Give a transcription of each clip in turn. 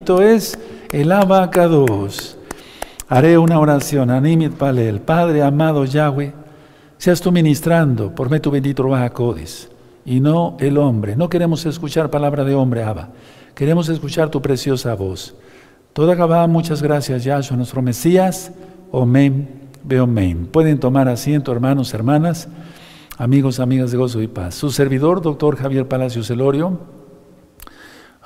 Esto es el abacados. Haré una oración. Animit Palel. Padre amado Yahweh, seas tú ministrando por medio tu bendito Bajacodes y no el hombre. No queremos escuchar palabra de hombre, Abba. Queremos escuchar tu preciosa voz. Toda Gabá, muchas gracias, Yahshua, nuestro Mesías. Omen, Beomen. Pueden tomar asiento, hermanos, hermanas, amigos, amigas de gozo y paz. Su servidor, doctor Javier Palacios Elorio,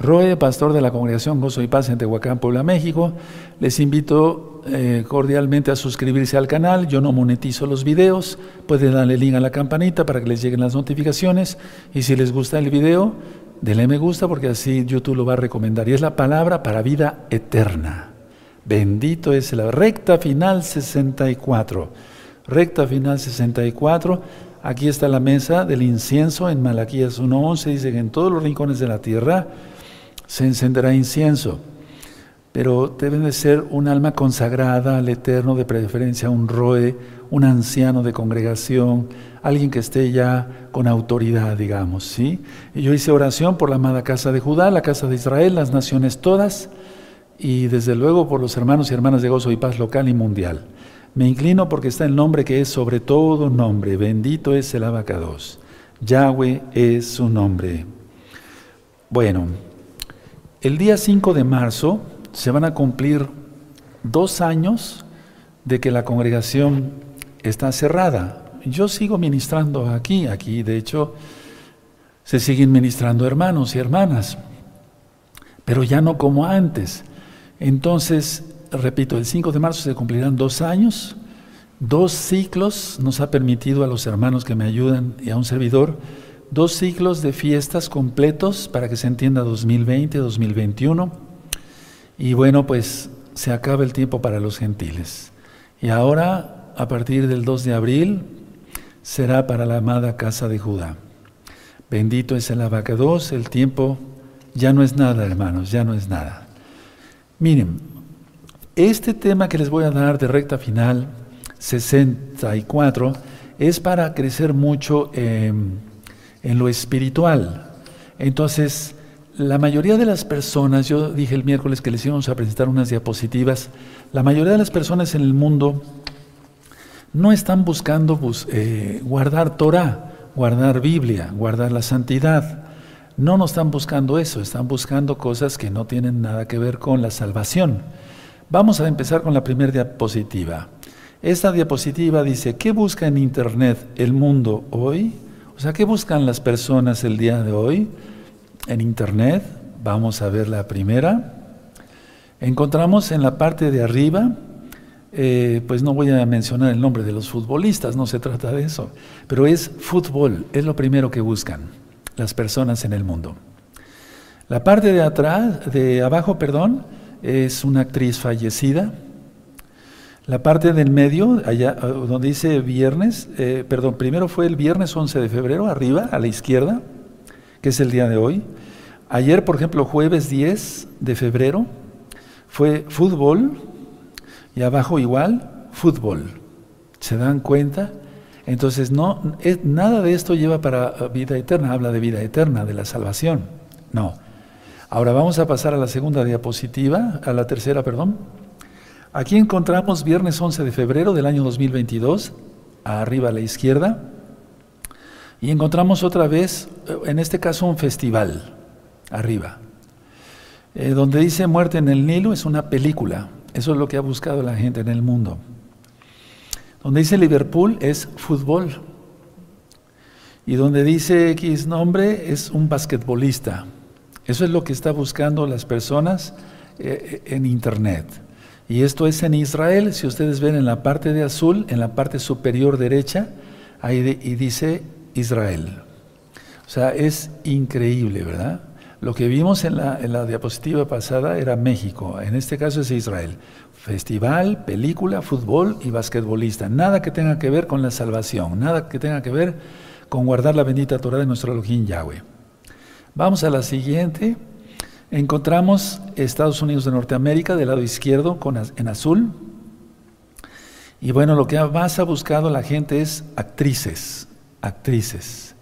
Roe, pastor de la Congregación Gozo y Paz en Tehuacán, Puebla, México. Les invito eh, cordialmente a suscribirse al canal. Yo no monetizo los videos. Pueden darle link a la campanita para que les lleguen las notificaciones. Y si les gusta el video, denle me gusta porque así YouTube lo va a recomendar. Y es la palabra para vida eterna. Bendito es la recta final 64. Recta final 64. Aquí está la mesa del incienso en Malaquías 1.11. Dice que en todos los rincones de la tierra se encenderá incienso. Pero deben de ser un alma consagrada al Eterno, de preferencia un roe, un anciano de congregación, alguien que esté ya con autoridad, digamos, ¿sí? Y yo hice oración por la amada casa de Judá, la casa de Israel, las naciones todas, y desde luego por los hermanos y hermanas de gozo y paz local y mundial. Me inclino porque está el nombre que es sobre todo nombre, bendito es el abacados. Yahweh es su nombre. Bueno, el día 5 de marzo se van a cumplir dos años de que la congregación está cerrada. Yo sigo ministrando aquí, aquí de hecho se siguen ministrando hermanos y hermanas, pero ya no como antes. Entonces, repito, el 5 de marzo se cumplirán dos años, dos ciclos nos ha permitido a los hermanos que me ayudan y a un servidor dos ciclos de fiestas completos para que se entienda 2020, 2021. Y bueno, pues se acaba el tiempo para los gentiles. Y ahora, a partir del 2 de abril, será para la amada casa de Judá. Bendito es el abacados, el tiempo ya no es nada, hermanos, ya no es nada. Miren, este tema que les voy a dar de recta final 64 es para crecer mucho en lo espiritual. Entonces, la mayoría de las personas, yo dije el miércoles que les íbamos a presentar unas diapositivas, la mayoría de las personas en el mundo no están buscando eh, guardar Torah, guardar Biblia, guardar la santidad. No nos están buscando eso, están buscando cosas que no tienen nada que ver con la salvación. Vamos a empezar con la primera diapositiva. Esta diapositiva dice, ¿qué busca en Internet el mundo hoy? Sea, ¿qué buscan las personas el día de hoy en Internet? Vamos a ver la primera. Encontramos en la parte de arriba, eh, pues no voy a mencionar el nombre de los futbolistas, no se trata de eso, pero es fútbol, es lo primero que buscan las personas en el mundo. La parte de atrás, de abajo, perdón, es una actriz fallecida, la parte del medio, allá ah, donde dice viernes, eh, perdón, primero fue el viernes 11 de febrero, arriba, a la izquierda, que es el día de hoy. Ayer, por ejemplo, jueves 10 de febrero, fue fútbol, y abajo igual, fútbol. ¿Se dan cuenta? Entonces, no, nada de esto lleva para ah, vida eterna, habla de vida eterna, de la salvación. No. Ahora vamos a pasar a la segunda diapositiva, a la tercera, perdón. Aquí encontramos viernes 11 de febrero del año 2022, arriba a la izquierda, y encontramos otra vez, eh, en este caso, un festival, arriba, eh, donde dice Muerte en el Nilo, es una película, eso es lo que ha buscado la gente en el mundo. Donde dice Liverpool es fútbol, y donde dice X nombre es un basquetbolista. Eso es lo que está buscando las personas eh, en Internet. Y esto es en Israel, si ustedes ven en la parte de azul, en la parte superior derecha, ahí y dice Israel. O sea, es increíble, ¿verdad? Lo que vimos en la, en la diapositiva pasada era México, en este caso es Israel. Festival, película, fútbol y basquetbolista. Nada que tenga que ver con la salvación, nada que tenga que ver con guardar la bendita Torah de nuestro Elohim Yahweh. Vamos a la siguiente. Encontramos Estados Unidos de Norteamérica del lado izquierdo en azul. Y bueno, lo que más ha buscado la gente es actrices, actrices.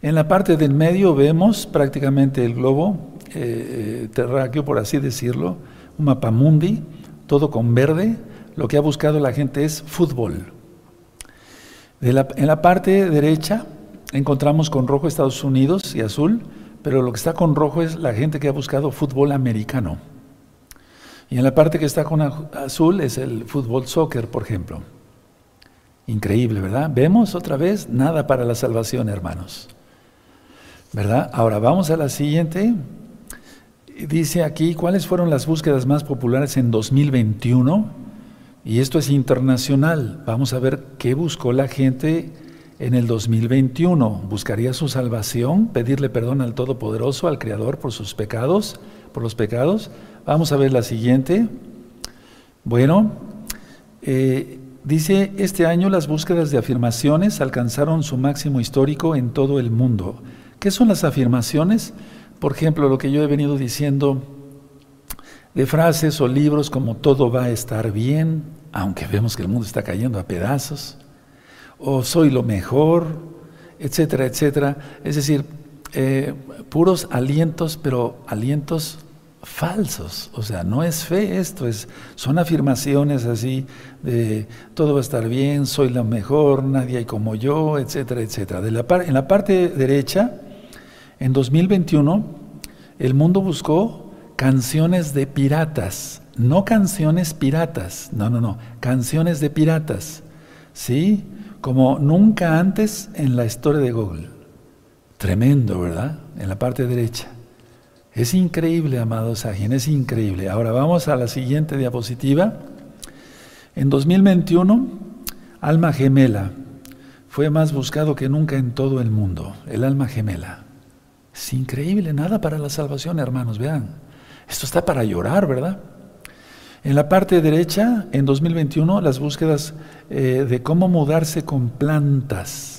En la parte del medio vemos prácticamente el globo, eh, terráqueo, por así decirlo, un mapa mundi, todo con verde, lo que ha buscado la gente es fútbol. en la parte derecha encontramos con rojo Estados Unidos y azul, pero lo que está con rojo es la gente que ha buscado fútbol americano. Y en la parte que está con azul es el fútbol soccer, por ejemplo. Increíble, ¿verdad? Vemos otra vez nada para la salvación, hermanos. ¿Verdad? Ahora vamos a la siguiente. Dice aquí, ¿cuáles fueron las búsquedas más populares en 2021? Y esto es internacional. Vamos a ver qué buscó la gente en el 2021. ¿Buscaría su salvación? ¿Pedirle perdón al Todopoderoso, al Creador, por sus pecados? ¿Por los pecados? Vamos a ver la siguiente. Bueno, eh, dice, este año las búsquedas de afirmaciones alcanzaron su máximo histórico en todo el mundo. ¿Qué son las afirmaciones? Por ejemplo, lo que yo he venido diciendo de frases o libros como todo va a estar bien, aunque vemos que el mundo está cayendo a pedazos, o soy lo mejor, etcétera, etcétera. Es decir, eh, puros alientos, pero alientos falsos, o sea, no es fe esto, es, son afirmaciones así de todo va a estar bien, soy la mejor, nadie hay como yo, etcétera, etcétera. En la parte derecha, en 2021, el mundo buscó canciones de piratas, no canciones piratas, no, no, no, canciones de piratas, ¿sí? Como nunca antes en la historia de Google. Tremendo, ¿verdad? En la parte derecha. Es increíble, amado Sajin, es increíble. Ahora vamos a la siguiente diapositiva. En 2021, alma gemela fue más buscado que nunca en todo el mundo, el alma gemela. Es increíble, nada para la salvación, hermanos, vean. Esto está para llorar, ¿verdad? En la parte derecha, en 2021, las búsquedas eh, de cómo mudarse con plantas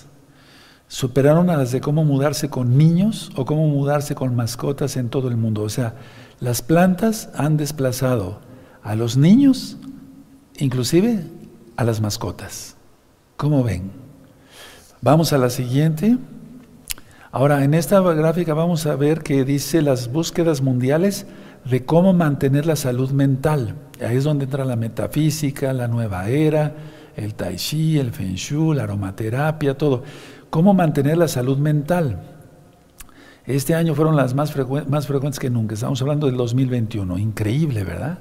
superaron a las de cómo mudarse con niños o cómo mudarse con mascotas en todo el mundo. O sea, las plantas han desplazado a los niños, inclusive a las mascotas. ¿Cómo ven? Vamos a la siguiente. Ahora, en esta gráfica vamos a ver que dice las búsquedas mundiales de cómo mantener la salud mental. Ahí es donde entra la metafísica, la nueva era, el tai chi, el feng shui, la aromaterapia, todo. ¿Cómo mantener la salud mental? Este año fueron las más, frecuentes que nunca. Estamos hablando del 2021. Increíble, ¿verdad?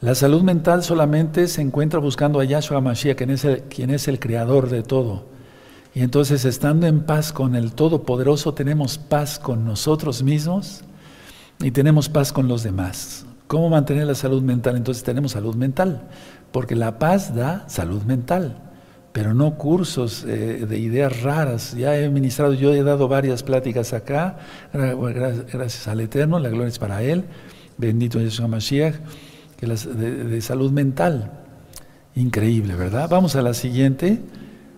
La salud mental solamente se encuentra buscando a Yahshua Mashiach, quien es, el, quien es el creador de todo. Y entonces, estando en paz con el Todopoderoso, tenemos paz con nosotros mismos y tenemos paz con los demás. ¿Cómo mantener la salud mental? Entonces tenemos salud mental, porque la paz da salud mental pero no cursos eh, de ideas raras. Ya he ministrado, yo he dado varias pláticas acá, gracias al Eterno, la gloria es para Él, bendito Jesús Mashiach, que de, de, salud mental. Increíble, ¿verdad? Vamos a la siguiente.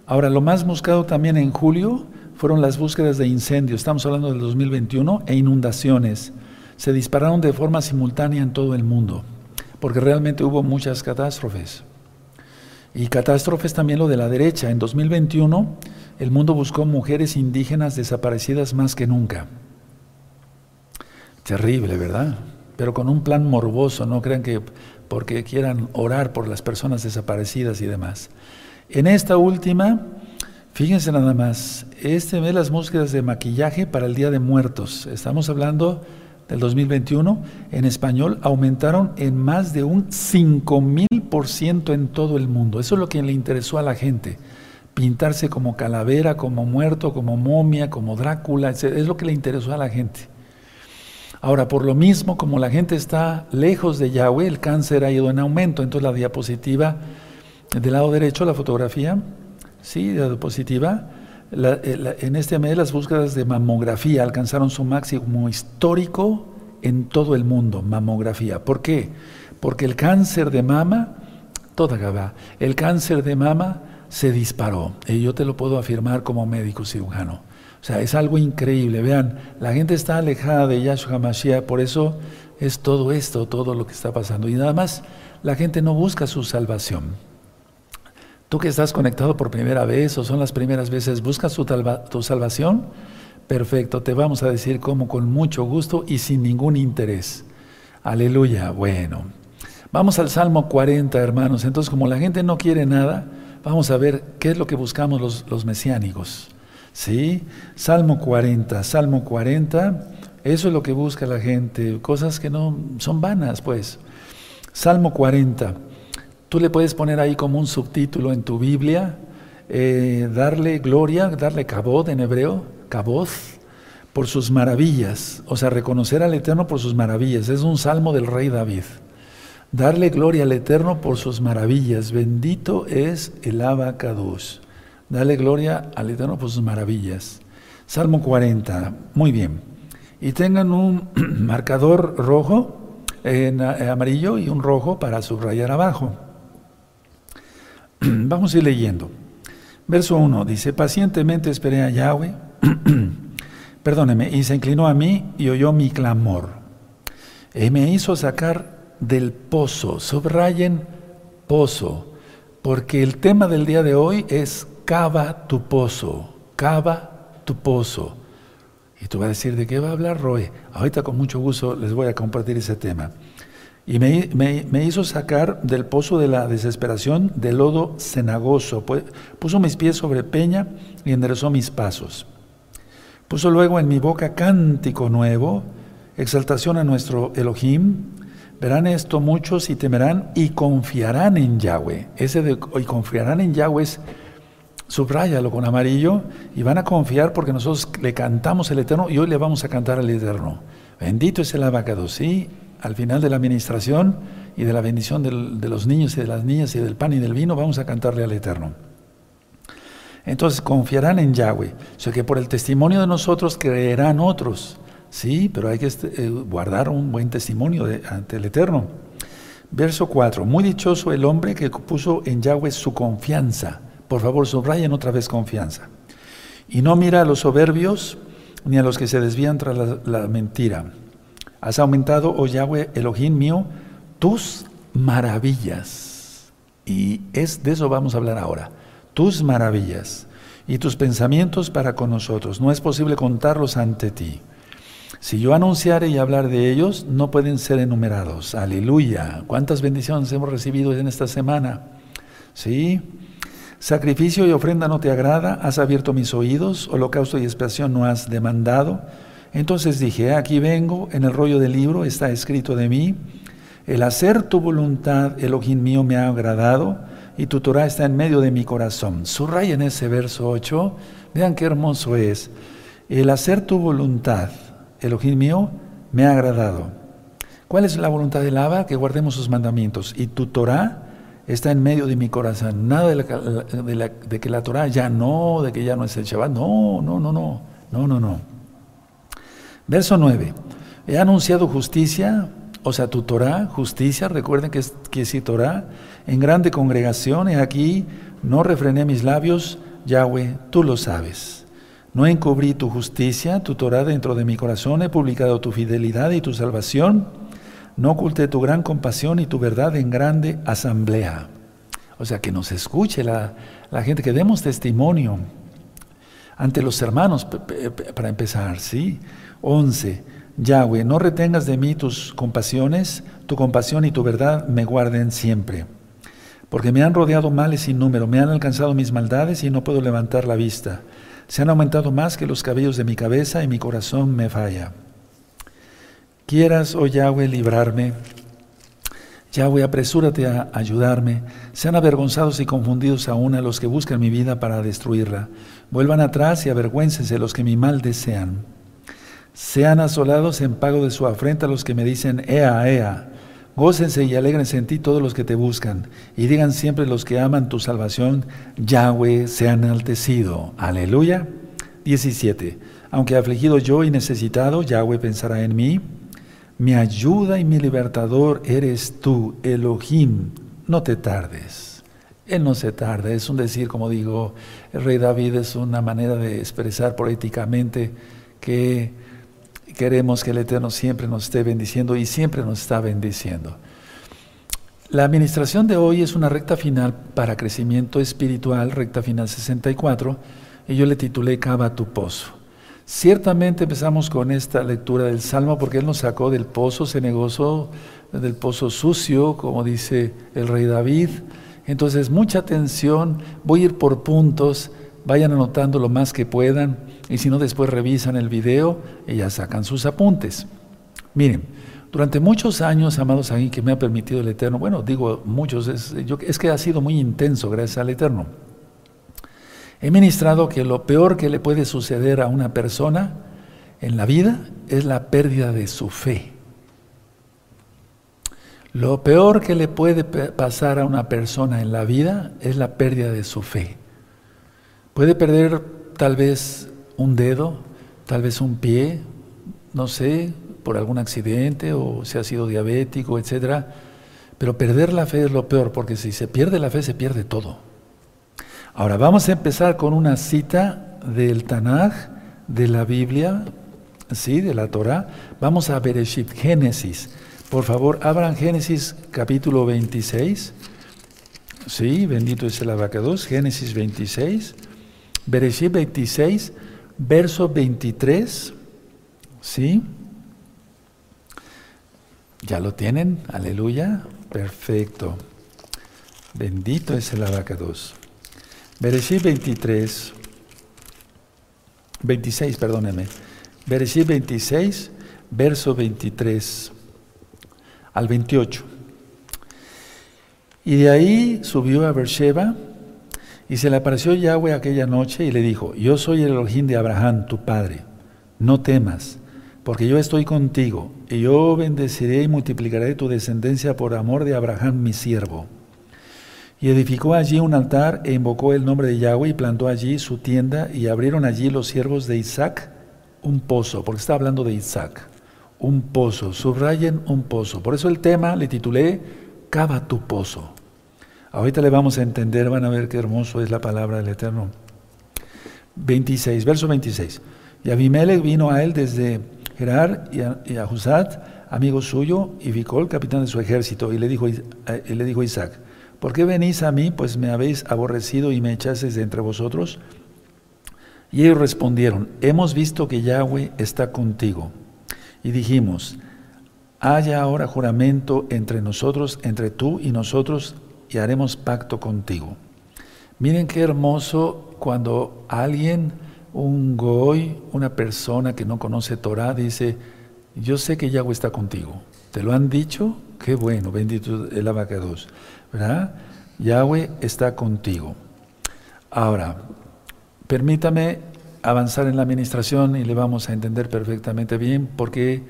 Ahora, lo más buscado también en julio fueron las búsquedas de incendios, estamos hablando del 2021, e inundaciones. Se dispararon de forma simultánea en todo el mundo, porque realmente hubo muchas catástrofes. Y catástrofes también lo de la derecha. En 2021 el mundo buscó mujeres indígenas desaparecidas más que nunca. Terrible, ¿verdad? Pero con un plan morboso, no crean que porque quieran orar por las personas desaparecidas y demás. En esta última, fíjense nada más, este ve las búsquedas de maquillaje para el Día de Muertos. Estamos hablando del 2021, en español aumentaron en más de un 5000% en todo el mundo. Eso es lo que le interesó a la gente. Pintarse como calavera, como muerto, como momia, como Drácula, es lo que le interesó a la gente. Ahora, por lo mismo, como la gente está lejos de Yahweh, el cáncer ha ido en aumento. Entonces, la diapositiva del lado derecho, la fotografía, sí, la diapositiva, eh, en este mes las búsquedas de mamografía alcanzaron su máximo histórico en todo el mundo, mamografía. ¿Por qué? Porque el cáncer de mama, toda gaba, el cáncer de mama se disparó. Y yo te lo puedo afirmar como médico cirujano. O sea, es algo increíble. Vean, la gente está alejada de Yahshua Mashiach, por eso es todo esto, todo lo que está pasando. Y nada más, la gente no busca su salvación. Tú que estás conectado por primera vez o son las primeras veces, ¿buscas tu, salvación? Perfecto, te vamos a decir cómo con mucho gusto y sin ningún interés. Aleluya, bueno. Vamos al Salmo 40, hermanos. Entonces, como la gente no quiere nada, vamos a ver qué es lo que buscamos los, los mesiánicos. ¿Sí? Salmo 40, Salmo 40, eso es lo que busca la gente, cosas que no son vanas, pues. Salmo 40, tú le puedes poner ahí como un subtítulo en tu Biblia, eh, darle gloria, darle cabod en hebreo, cabod, por sus maravillas, o sea, reconocer al Eterno por sus maravillas. Es un salmo del rey David. Darle gloria al Eterno por sus maravillas. Bendito es el abacados. Dale gloria al Eterno por sus maravillas. Salmo 40. Muy bien. Y tengan un marcador rojo, en amarillo y un rojo para subrayar abajo. Vamos a ir leyendo. Verso 1 dice, pacientemente esperé a Yahweh, perdóneme, y se inclinó a mí y oyó mi clamor. Y me hizo sacar del pozo, subrayen pozo, porque el tema del día de hoy es cava tu pozo, cava tu pozo. Y tú vas a decir, ¿de qué va a hablar Roy? Ahorita con mucho gusto les voy a compartir ese tema. Y me, hizo sacar del pozo de la desesperación, del lodo cenagoso. Puso mis pies sobre peña y enderezó mis pasos. Puso luego en mi boca cántico nuevo, exaltación a nuestro Elohim. Verán esto muchos y temerán y confiarán en Yahweh. Ese de y confiarán en Yahweh es, subráyalo con amarillo, y van a confiar porque nosotros le cantamos el Eterno y hoy le vamos a cantar al Eterno. Bendito es el abacado, sí, al final de la administración y de la bendición de los niños y de las niñas y del pan y del vino, vamos a cantarle al Eterno. Entonces confiarán en Yahweh, o sea que por el testimonio de nosotros creerán otros, sí, pero hay que eh, guardar un buen testimonio ante el Eterno. Verso 4, muy dichoso el hombre que puso en Yahweh su confianza. Por favor, subrayen otra vez confianza. Y no mira a los soberbios ni a los que se desvían tras la mentira Has aumentado, oh Yahweh, Elohim mío, tus maravillas. Y es de eso vamos a hablar ahora. Tus maravillas y tus pensamientos para con nosotros. No es posible contarlos ante ti. Si yo anunciare y hablar de ellos, no pueden ser enumerados. Aleluya. ¿Cuántas bendiciones hemos recibido en esta semana? ¿Sí? Sacrificio y ofrenda no te agrada, has abierto mis oídos, holocausto y expiación no has demandado. Entonces dije, aquí vengo, en el rollo del libro está escrito de mí, el hacer tu voluntad, Elohim mío, me ha agradado, y tu Torah está en medio de mi corazón. en ese verso 8, vean qué hermoso es. El hacer tu voluntad, Elohim mío, me ha agradado. ¿Cuál es la voluntad del Abba? Que guardemos sus mandamientos. Y tu Torah está en medio de mi corazón. Nada de, de que la Torah ya no, de que ya no es el Shabbat. No, no, no, no, no, no, no. Verso 9. He anunciado justicia, o sea, tu Torah, justicia, recuerden que es que si Torah, en grande congregación, y aquí no refrené mis labios, Yahweh, tú lo sabes. No encubrí tu justicia, tu Torah dentro de mi corazón, he publicado tu fidelidad y tu salvación, no oculté tu gran compasión y tu verdad en grande asamblea. O sea, que nos escuche la, la gente, que demos testimonio ante los hermanos, para empezar, ¿sí? 11. Yahweh, no retengas de mí tus compasiones, tu compasión y tu verdad me guarden siempre. Porque me han rodeado males sin número, me han alcanzado mis maldades y no puedo levantar la vista. Se han aumentado más que los cabellos de mi cabeza y mi corazón me falla. Quieras, oh Yahweh, librarme. Yahweh, apresúrate a ayudarme. Sean avergonzados y confundidos aún a los que buscan mi vida para destruirla. Vuelvan atrás y avergüéncense los que mi mal desean. Sean asolados en pago de su afrenta los que me dicen, Ea, Ea. Gócense y alegrense en ti todos los que te buscan, y digan siempre los que aman tu salvación, Yahweh sea enaltecido. Aleluya. 17. Aunque afligido yo y necesitado, Yahweh pensará en mí. Mi ayuda y mi libertador eres tú, Elohim. No te tardes. Él no se tarda. Es un decir, como digo, el rey David es una manera de expresar poéticamente que Queremos que el Eterno siempre nos esté bendiciendo y siempre nos está bendiciendo. La administración de hoy es una recta final para crecimiento espiritual, recta final 64, y yo le titulé Cava tu pozo. Ciertamente empezamos con esta lectura del Salmo porque Él nos sacó del pozo cenegoso, del pozo sucio, como dice el rey David. Entonces, mucha atención, voy a ir por puntos, vayan anotando lo más que puedan y si no, después revisan el video y ya sacan sus apuntes. Miren, durante muchos años, amados aquí, que me ha permitido el Eterno, bueno, digo muchos, es, es que ha sido muy intenso gracias al Eterno. He ministrado que lo peor que le puede suceder a una persona en la vida es la pérdida de su fe. Lo peor que le puede pasar a una persona en la vida es la pérdida de su fe. Puede perder tal vez un dedo, tal vez un pie, no sé, por algún accidente o si ha sido diabético, etcétera. Pero perder la fe es lo peor, porque si se pierde la fe, se pierde todo. Ahora vamos a empezar con una cita del Tanaj, de la Biblia, sí, de la Torah. Vamos a Bereshit, Génesis. Por favor, abran Génesis capítulo 26. Sí, bendito es el abacados. Génesis 26. Bereshit 26, verso 23. Sí. ¿Ya lo tienen? Aleluya. Perfecto. Bendito es el abacados. Bereshit 23, 26, perdóneme. Bereshit 26, verso 23 al 28. Y de ahí subió a Beersheba y se le apareció Yahweh aquella noche y le dijo, yo soy el Elohim de Abraham, tu padre, no temas, porque yo estoy contigo, y yo bendeciré y multiplicaré tu descendencia por amor de Abraham, mi siervo. Y edificó allí un altar e invocó el nombre de Yahweh y plantó allí su tienda y abrieron allí los siervos de Isaac un pozo, porque está hablando de Isaac, un pozo, subrayen un pozo. Por eso el tema le titulé Cava tu pozo. Ahorita le vamos a entender, van a ver qué hermoso es la palabra del Eterno. 26, verso 26. Y Abimelech vino a él desde Gerar y a, y amigo suyo, y Vicol, capitán de su ejército, y le dijo, y le dijo Isaac, ¿Por qué venís a mí, pues me habéis aborrecido y me echasteis de entre vosotros? Y ellos respondieron, hemos visto que Yahweh está contigo. Y dijimos, haya ahora juramento entre nosotros, entre tú y nosotros, y haremos pacto contigo. Miren qué hermoso cuando alguien, un goy, una persona que no conoce Torah, dice, yo sé que Yahweh está contigo. ¿Te lo han dicho? Qué bueno, bendito el abacados. ¿verdad? Yahweh está contigo. Ahora, permítame avanzar en la administración y le vamos a entender perfectamente bien por qué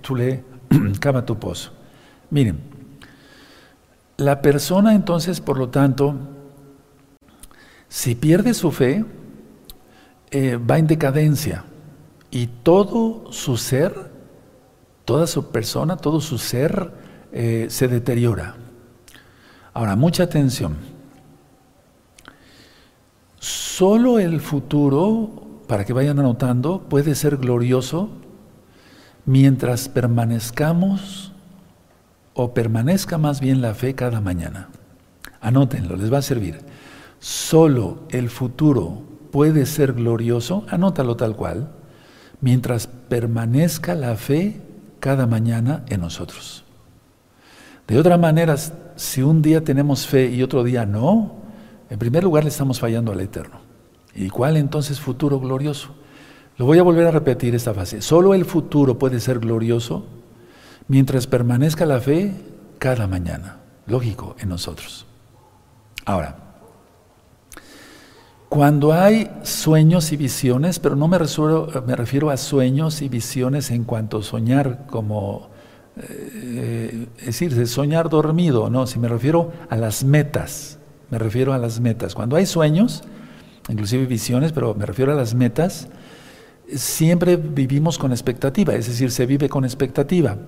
tú le cava tu pozo. Miren, la persona entonces, por lo tanto, si pierde su fe, eh, va en decadencia y todo su ser, toda su persona, todo su ser eh, se deteriora. Ahora, mucha atención. Solo el futuro, para que vayan anotando, puede ser glorioso mientras permanezcamos o permanezca más bien la fe cada mañana. Anótenlo, les va a servir. Solo el futuro puede ser glorioso, anótalo tal cual, mientras permanezca la fe cada mañana en nosotros. De otra manera, si un día tenemos fe y otro día no, en primer lugar le estamos fallando al Eterno. ¿Y cuál entonces futuro glorioso? Lo voy a volver a repetir esta fase. Solo el futuro puede ser glorioso mientras permanezca la fe cada mañana. Lógico en nosotros. Ahora, cuando hay sueños y visiones, pero no me me refiero a sueños y visiones en cuanto a soñar como eh, es decir, de soñar dormido, no, si me refiero a las metas, me refiero a las metas. Cuando hay sueños, inclusive visiones, pero me refiero a las metas, siempre vivimos con expectativa, es decir, se vive con expectativa.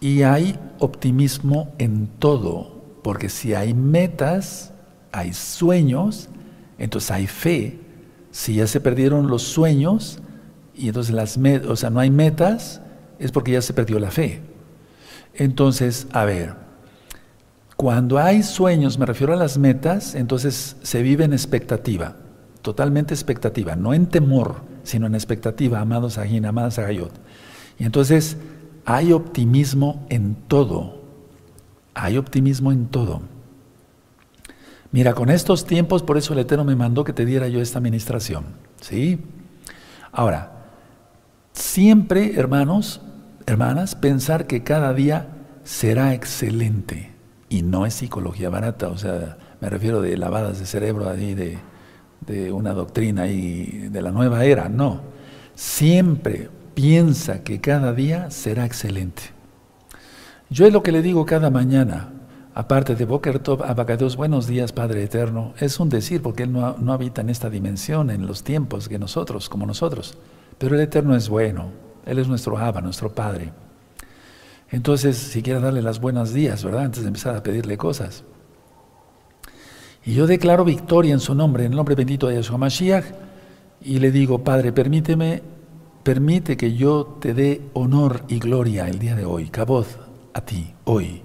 Y hay optimismo en todo, porque si hay metas, hay sueños, entonces hay fe. Si ya se perdieron los sueños, y entonces las o sea, no hay metas, es porque ya se perdió la fe. Entonces, a ver, cuando hay sueños, me refiero a las metas, entonces se vive en expectativa, totalmente expectativa, no en temor, sino en expectativa, amados Ajín, amadas Agayot. Y entonces hay optimismo en todo. Hay optimismo en todo. Mira, con estos tiempos, por eso el Eterno me mandó que te diera yo esta administración. ¿Sí? Ahora, siempre, hermanos, hermanas, pensar que cada día será excelente. Y no es psicología barata, o sea, me refiero de lavadas de cerebro ahí de, de una doctrina y de la nueva era, no. Siempre piensa que cada día será excelente. Yo es lo que le digo cada mañana, aparte de Boker Tov, Abacados, buenos días Padre Eterno, es un decir porque Él no, no, habita en esta dimensión, en los tiempos que nosotros, como nosotros, pero el Eterno es bueno, Él es nuestro Abba, nuestro Padre. Entonces, si quiere darle las buenos días, ¿verdad? Antes de empezar a pedirle cosas. Y yo declaro victoria en su nombre, en el nombre bendito de Yeshua Mashiach, y le digo, Padre, permíteme Permite que yo te dé honor y gloria el día de hoy, Caboz, a ti, hoy.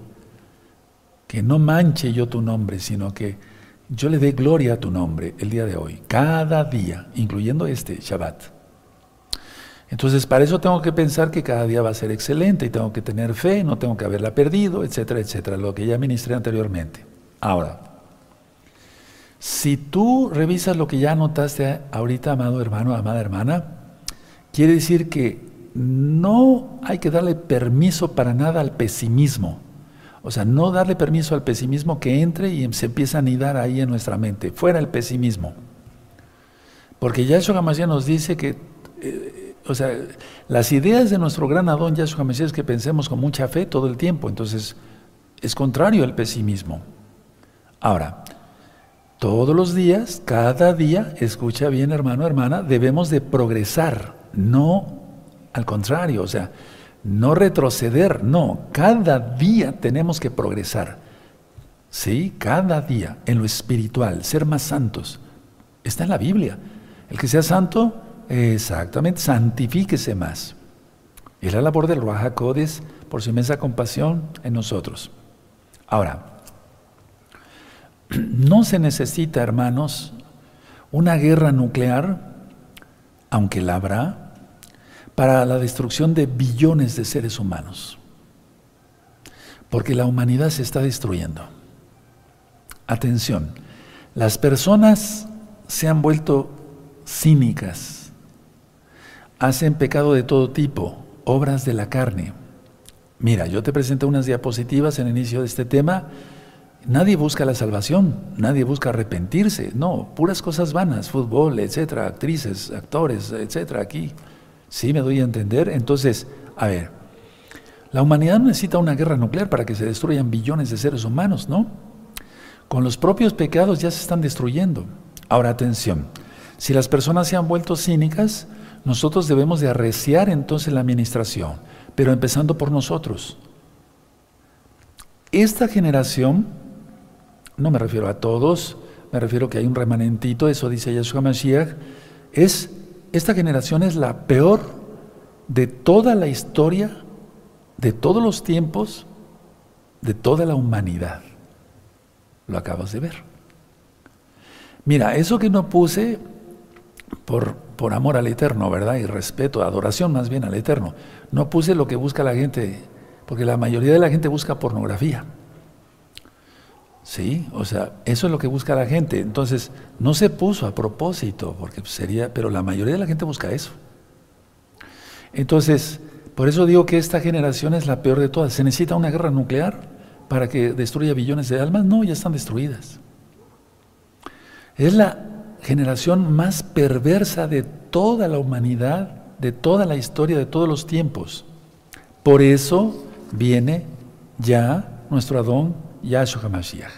Que no manche yo tu nombre, sino que yo le dé gloria a tu nombre el día de hoy, cada día, incluyendo este Shabbat. Entonces, para eso tengo que pensar que cada día va a ser excelente y tengo que tener fe, no tengo que haberla perdido, etcétera, etcétera, lo que ya ministré anteriormente. Ahora, si tú revisas lo que ya anotaste ahorita, amado hermano, amada hermana, Quiere decir que no hay que darle permiso para nada al pesimismo. O sea, no darle permiso al pesimismo que entre y se empieza a anidar ahí en nuestra mente. Fuera el pesimismo. Porque Yahshua HaMashiach nos dice que, eh, o sea, las ideas de nuestro gran Adón Yahshua HaMashiach es que pensemos con mucha fe todo el tiempo. Entonces, es contrario al pesimismo. Ahora, todos los días, cada día, escucha bien hermano, hermana, debemos de progresar no al contrario, o sea, no retroceder, no, cada día tenemos que progresar. Sí, cada día en lo espiritual, ser más santos. Está en la Biblia. El que sea santo, exactamente, santifíquese más. Es la labor del Ruach Codes por su inmensa compasión en nosotros. Ahora, no se necesita, hermanos, una guerra nuclear aunque la habrá, para la destrucción de billones de seres humanos. Porque la humanidad se está destruyendo. Atención, las personas se han vuelto cínicas, hacen pecado de todo tipo, obras de la carne. Mira, yo te presenté unas diapositivas en el inicio de este tema Nadie busca la salvación, nadie busca arrepentirse, no, puras cosas vanas, fútbol, etcétera, actrices, actores, etcétera, aquí. ¿Sí me doy a entender? Entonces, a ver, la humanidad necesita una guerra nuclear para que se destruyan billones de seres humanos, ¿no? Con los propios pecados ya se están destruyendo. Ahora, atención, si las personas se han vuelto cínicas, nosotros debemos de arreciar entonces la administración, pero empezando por nosotros. Esta generación no me refiero a todos, me refiero que hay un remanentito, eso dice Yeshua Mashiach, es, esta generación es la peor de toda la historia, de todos los tiempos, de toda la humanidad. Lo acabas de ver. Mira, eso que no puse por, por amor al Eterno, ¿verdad? Y respeto, adoración más bien al Eterno. No puse lo que busca la gente, porque la mayoría de la gente busca pornografía. Sí, o sea, eso es lo que busca la gente. Entonces, no se puso a propósito, porque sería, pero la mayoría de la gente busca eso. Entonces, por eso digo que esta generación es la peor de todas. ¿Se necesita una guerra nuclear para que destruya billones de almas? No, ya están destruidas. Es la generación más perversa de toda la humanidad, de toda la historia, de todos los tiempos. Por eso viene ya nuestro Adón Yahshua HaMashiach.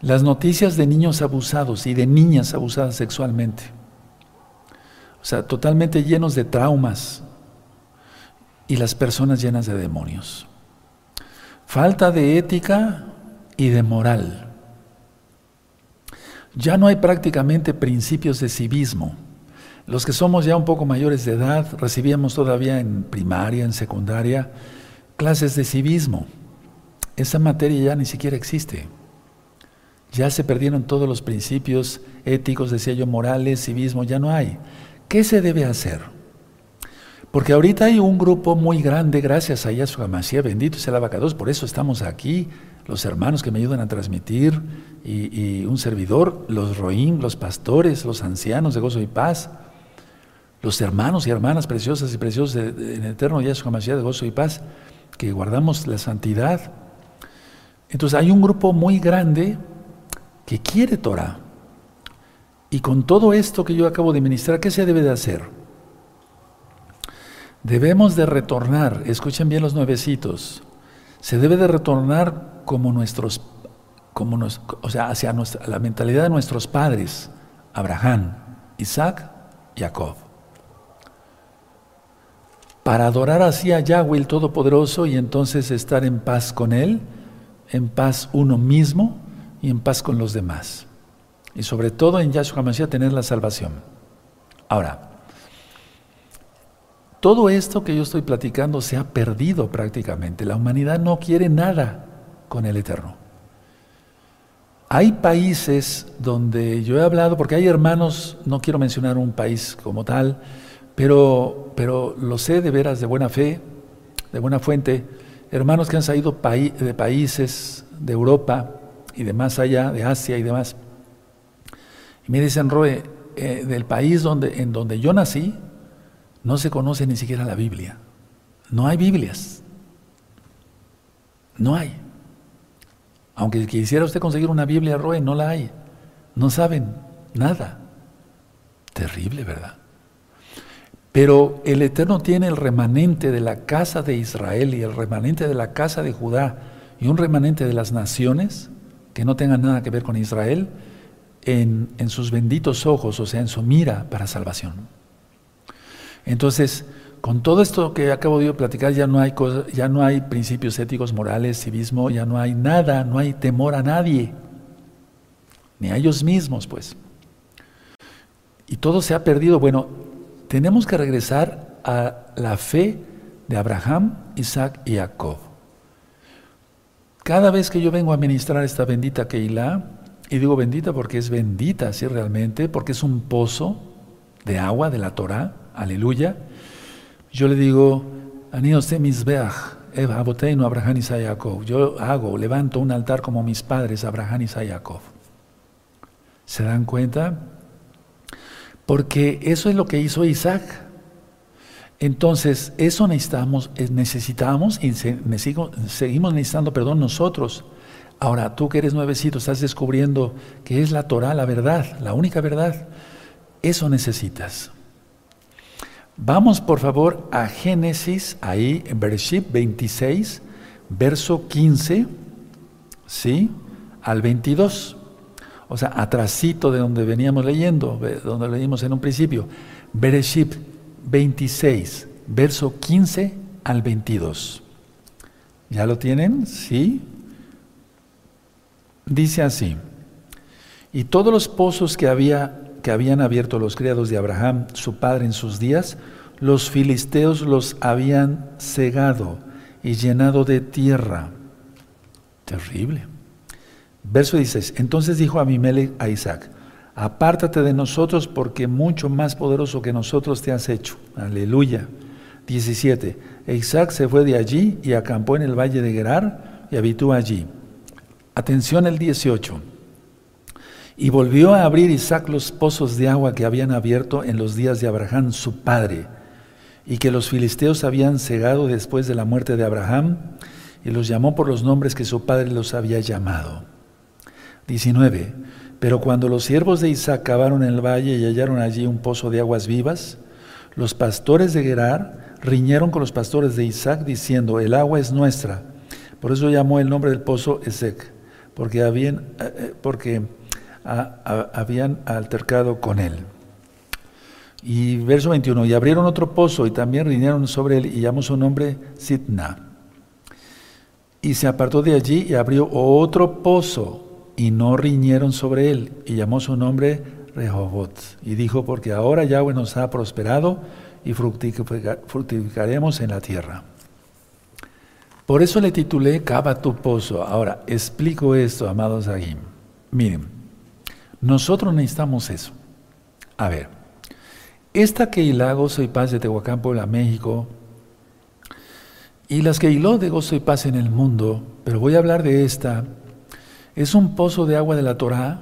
Las noticias de niños abusados y de niñas abusadas sexualmente. O sea, totalmente llenos de traumas y las personas llenas de demonios. Falta de ética y de moral. Ya no hay prácticamente principios de civismo. Los que somos ya un poco mayores de edad recibíamos todavía en primaria, en secundaria, clases de civismo. Esa materia ya ni siquiera existe. Ya se perdieron todos los principios éticos, decía yo, morales, civismo, ya no hay. ¿qué se debe hacer? Porque ahorita hay un grupo muy grande, gracias a Yahshua Mashiach, bendito sea el abacados, por eso estamos aquí, los hermanos que me ayudan a transmitir, y, un servidor, los roim, los pastores, los ancianos de gozo y paz, los hermanos y hermanas preciosas y preciosos en el eterno Yahshua Mashiach de gozo y paz, que guardamos la santidad. Entonces hay un grupo muy grande que quiere Torah. Y con todo esto que yo acabo de ministrar, ¿qué se debe de hacer? Debemos de retornar, escuchen bien los nuevecitos, se debe de retornar como nuestros, como nos, o sea, hacia nuestra, la mentalidad de nuestros padres, Abraham, Isaac, Jacob. Para adorar así a Yahweh el Todopoderoso y entonces estar en paz con Él, en paz uno mismo y en paz con los demás. Y sobre todo en Yahshua Mashiach tener la salvación. Ahora, todo esto que yo estoy platicando se ha perdido prácticamente. La humanidad no quiere nada con el Eterno. Hay países donde yo he hablado, porque hay hermanos, no quiero mencionar un país como tal, pero, pero lo sé de veras de buena fe, de buena fuente, hermanos que han salido de países de Europa y de más allá, de Asia y demás. Y me dicen, Roe, eh, del país donde, en donde yo nací, no se conoce ni siquiera la Biblia. No hay Biblias. No hay. Aunque quisiera usted conseguir una Biblia, Roe, no la hay. No saben nada. Terrible, ¿verdad? Pero el Eterno tiene el remanente de la casa de Israel y el remanente de la casa de Judá y un remanente de las naciones que no tengan nada que ver con Israel en, en sus benditos ojos, o sea, en su mira para salvación. Entonces, con todo esto que acabo de platicar, ya no hay ya no hay principios éticos, morales, civismo, ya no hay nada, no hay temor a nadie, ni a ellos mismos, pues. Y todo se ha perdido. Bueno, tenemos que regresar a la fe de Abraham, Isaac y Jacob. Cada vez que yo vengo a ministrar esta bendita Keilah, y digo bendita porque es bendita, sí, realmente, porque es un pozo de agua de la Torah, aleluya, yo le digo. Yo hago, levanto un altar como mis padres, Abraham y. ¿Se dan cuenta? Porque eso es lo que hizo Isaac. Entonces, eso necesitamos, necesitamos y seguimos necesitando perdón nosotros. Ahora, tú que eres nuevecito, estás descubriendo que es la Torah, la verdad, la única verdad. Eso necesitas. Vamos por favor a Génesis, ahí en Bereshit 26, verso 15, ¿sí? Al 22. O sea, atrasito de donde veníamos leyendo, donde leímos en un principio. Bereshit 26, verso 15 al 22. ¿Ya lo tienen? Sí. Dice así. Y todos los pozos que había que habían abierto los criados de Abraham, su padre, en sus días, los filisteos los habían cegado y llenado de tierra. Terrible. Verso 16. Entonces dijo Abimelech a Isaac, apártate de nosotros porque mucho más poderoso que nosotros te has hecho. Aleluya. 17. E Isaac se fue de allí y acampó en el valle de Gerar y habitó allí. Atención el 18. Y volvió a abrir Isaac los pozos de agua que habían abierto en los días de Abraham, su padre, y que los filisteos habían cegado después de la muerte de Abraham, y los llamó por los nombres que su padre los había llamado. 19. Pero cuando los siervos de Isaac cavaron el valle y hallaron allí un pozo de aguas vivas, los pastores de Gerar riñeron con los pastores de Isaac diciendo, el agua es nuestra. Por eso llamó el nombre del pozo Esec, porque, habían, eh, habían altercado con él. Y verso 21, y abrieron otro pozo y también riñeron sobre él y llamó su nombre Sitna. Y se apartó de allí y abrió otro pozo y no riñeron sobre él y llamó su nombre Rehobot. Y dijo, porque ahora Yahweh nos ha prosperado y fructificaremos en la tierra. Por eso le titulé Cava tu pozo. Ahora, explico esto, amados aquí. Miren, nosotros necesitamos eso. A ver, esta Keilah, Gozo y Paz de Tehuacán, Puebla, México, y las Keilot de Gozo y Paz en el mundo, pero voy a hablar de esta, es un pozo de agua de la Torá,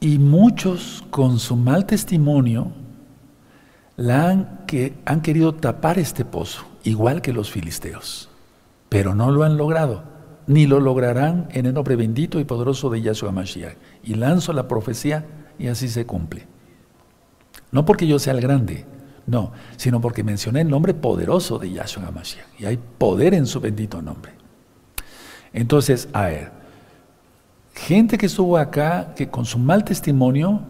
y muchos con su mal testimonio la han, que, han querido tapar este pozo, igual que los filisteos, pero no lo han logrado, ni lo lograrán en el nombre bendito y poderoso de Yahshua Mashiach. Y lanzo la profecía y así se cumple. No porque yo sea el grande, no, sino porque mencioné el nombre poderoso de Yahshua HaMashiach. Y hay poder en su bendito nombre. Entonces, a ver, gente que estuvo acá, que con su mal testimonio